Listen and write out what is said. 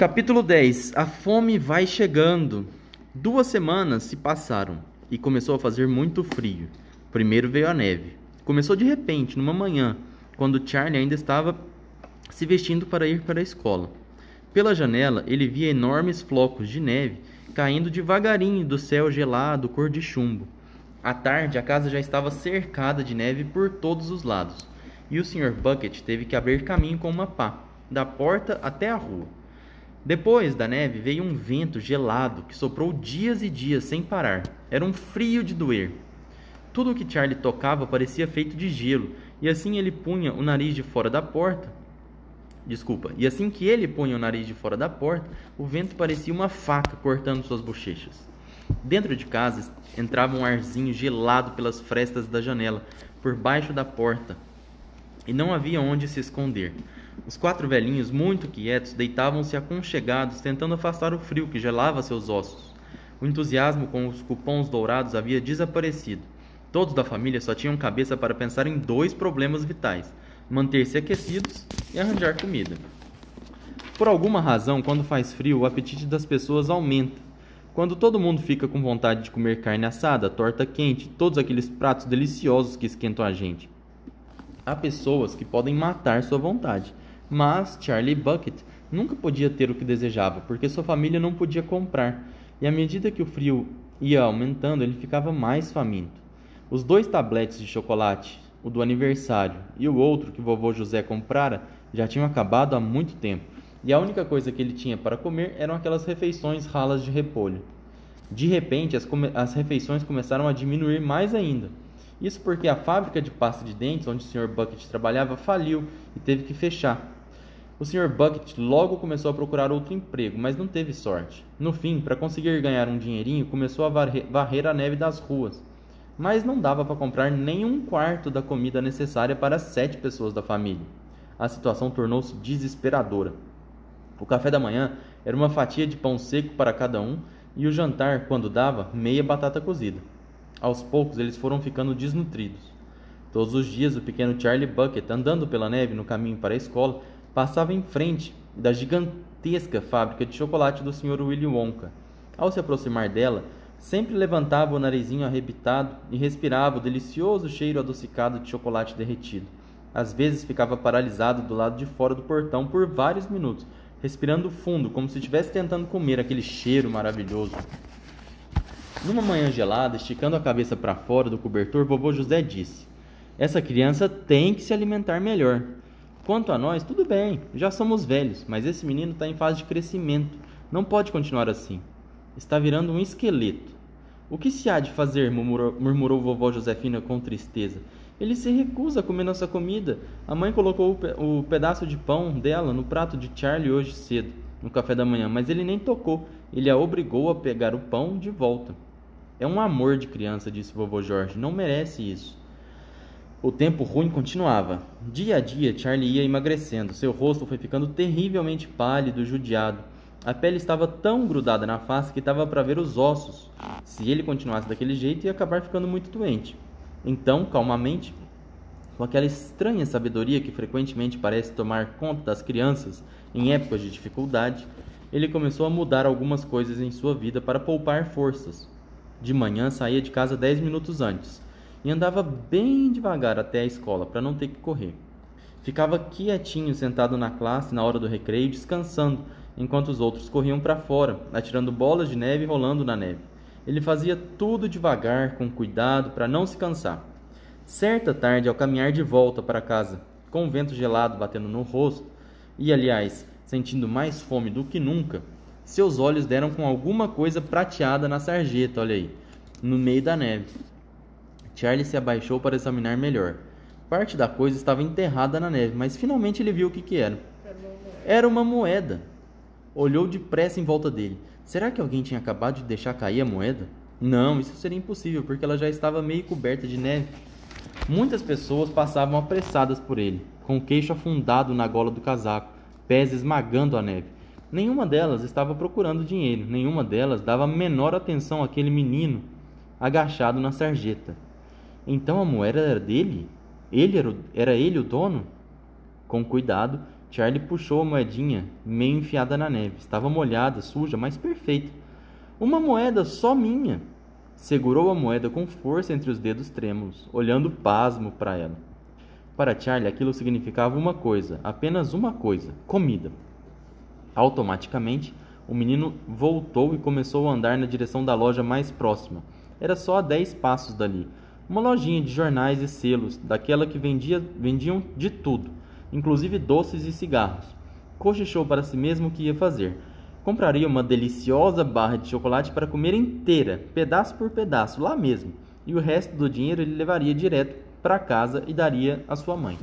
Capítulo 10 A fome vai chegando. Duas semanas se passaram e começou a fazer muito frio. Primeiro veio a neve. Começou de repente, numa manhã, quando Charlie ainda estava se vestindo para ir para a escola. Pela janela, ele via enormes flocos de neve caindo devagarinho do céu gelado cor de chumbo. À tarde, a casa já estava cercada de neve por todos os lados, e o Sr. Bucket teve que abrir caminho com uma pá, da porta até a rua. Depois da neve veio um vento gelado que soprou dias e dias sem parar. Era um frio de doer. Tudo o que Charlie tocava parecia feito de gelo, e assim ele punha o nariz de fora da porta. Desculpa. E assim que ele punha o nariz de fora da porta, o vento parecia uma faca cortando suas bochechas. Dentro de casa entrava um arzinho gelado pelas frestas da janela, por baixo da porta, e não havia onde se esconder. Os quatro velhinhos, muito quietos, deitavam-se aconchegados, tentando afastar o frio que gelava seus ossos. O entusiasmo com os cupons dourados havia desaparecido. Todos da família só tinham cabeça para pensar em dois problemas vitais: manter-se aquecidos e arranjar comida. Por alguma razão, quando faz frio, o apetite das pessoas aumenta. Quando todo mundo fica com vontade de comer carne assada, torta quente, todos aqueles pratos deliciosos que esquentam a gente. Há pessoas que podem matar sua vontade. Mas Charlie Bucket nunca podia ter o que desejava, porque sua família não podia comprar, e à medida que o frio ia aumentando, ele ficava mais faminto. Os dois tabletes de chocolate, o do aniversário e o outro que vovô José comprara, já tinham acabado há muito tempo, e a única coisa que ele tinha para comer eram aquelas refeições ralas de repolho. De repente, as, as refeições começaram a diminuir mais ainda. Isso porque a fábrica de pasta de dentes onde o Sr. Bucket trabalhava faliu e teve que fechar. O Sr. Bucket logo começou a procurar outro emprego, mas não teve sorte. No fim, para conseguir ganhar um dinheirinho, começou a varrer a neve das ruas. Mas não dava para comprar nem um quarto da comida necessária para sete pessoas da família. A situação tornou-se desesperadora. O café da manhã era uma fatia de pão seco para cada um e o jantar, quando dava, meia batata cozida. Aos poucos eles foram ficando desnutridos. Todos os dias o pequeno Charlie Bucket, andando pela neve no caminho para a escola, passava em frente da gigantesca fábrica de chocolate do Sr. Willy Wonka. Ao se aproximar dela, sempre levantava o narizinho arrebitado e respirava o delicioso cheiro adocicado de chocolate derretido. Às vezes ficava paralisado do lado de fora do portão por vários minutos, respirando fundo, como se estivesse tentando comer aquele cheiro maravilhoso. Numa manhã gelada, esticando a cabeça para fora do cobertor, vovô José disse: Essa criança tem que se alimentar melhor. Quanto a nós, tudo bem, já somos velhos, mas esse menino está em fase de crescimento. Não pode continuar assim. Está virando um esqueleto. O que se há de fazer? murmurou, murmurou vovó Josefina com tristeza. Ele se recusa a comer nossa comida. A mãe colocou o, pe o pedaço de pão dela no prato de Charlie hoje cedo, no café da manhã, mas ele nem tocou. Ele a obrigou a pegar o pão de volta. É um amor de criança, disse vovô Jorge. Não merece isso. O tempo ruim continuava. Dia a dia, Charlie ia emagrecendo. Seu rosto foi ficando terrivelmente pálido e judiado. A pele estava tão grudada na face que dava para ver os ossos. Se ele continuasse daquele jeito, ia acabar ficando muito doente. Então, calmamente, com aquela estranha sabedoria que frequentemente parece tomar conta das crianças em épocas de dificuldade, ele começou a mudar algumas coisas em sua vida para poupar forças. De manhã saía de casa dez minutos antes e andava bem devagar até a escola para não ter que correr. Ficava quietinho sentado na classe na hora do recreio, descansando, enquanto os outros corriam para fora, atirando bolas de neve e rolando na neve. Ele fazia tudo devagar, com cuidado, para não se cansar. Certa tarde, ao caminhar de volta para casa, com o vento gelado batendo no rosto, e aliás, sentindo mais fome do que nunca, seus olhos deram com alguma coisa prateada na sarjeta, olha aí, no meio da neve. Charlie se abaixou para examinar melhor. Parte da coisa estava enterrada na neve, mas finalmente ele viu o que, que era. Era uma moeda. Olhou depressa em volta dele. Será que alguém tinha acabado de deixar cair a moeda? Não, isso seria impossível, porque ela já estava meio coberta de neve. Muitas pessoas passavam apressadas por ele, com o queixo afundado na gola do casaco, pés esmagando a neve. Nenhuma delas estava procurando dinheiro, nenhuma delas dava menor atenção àquele menino agachado na sarjeta. Então a moeda era dele? Ele era, era ele o dono? Com cuidado, Charlie puxou a moedinha meio enfiada na neve. Estava molhada, suja, mas perfeita. Uma moeda só minha. Segurou a moeda com força entre os dedos trêmulos, olhando pasmo para ela. Para Charlie, aquilo significava uma coisa, apenas uma coisa: comida. Automaticamente, o menino voltou e começou a andar na direção da loja mais próxima. Era só a dez passos dali. Uma lojinha de jornais e selos, daquela que vendia, vendiam de tudo inclusive doces e cigarros. Cochichou para si mesmo o que ia fazer. Compraria uma deliciosa barra de chocolate para comer inteira, pedaço por pedaço, lá mesmo, e o resto do dinheiro ele levaria direto para casa e daria à sua mãe.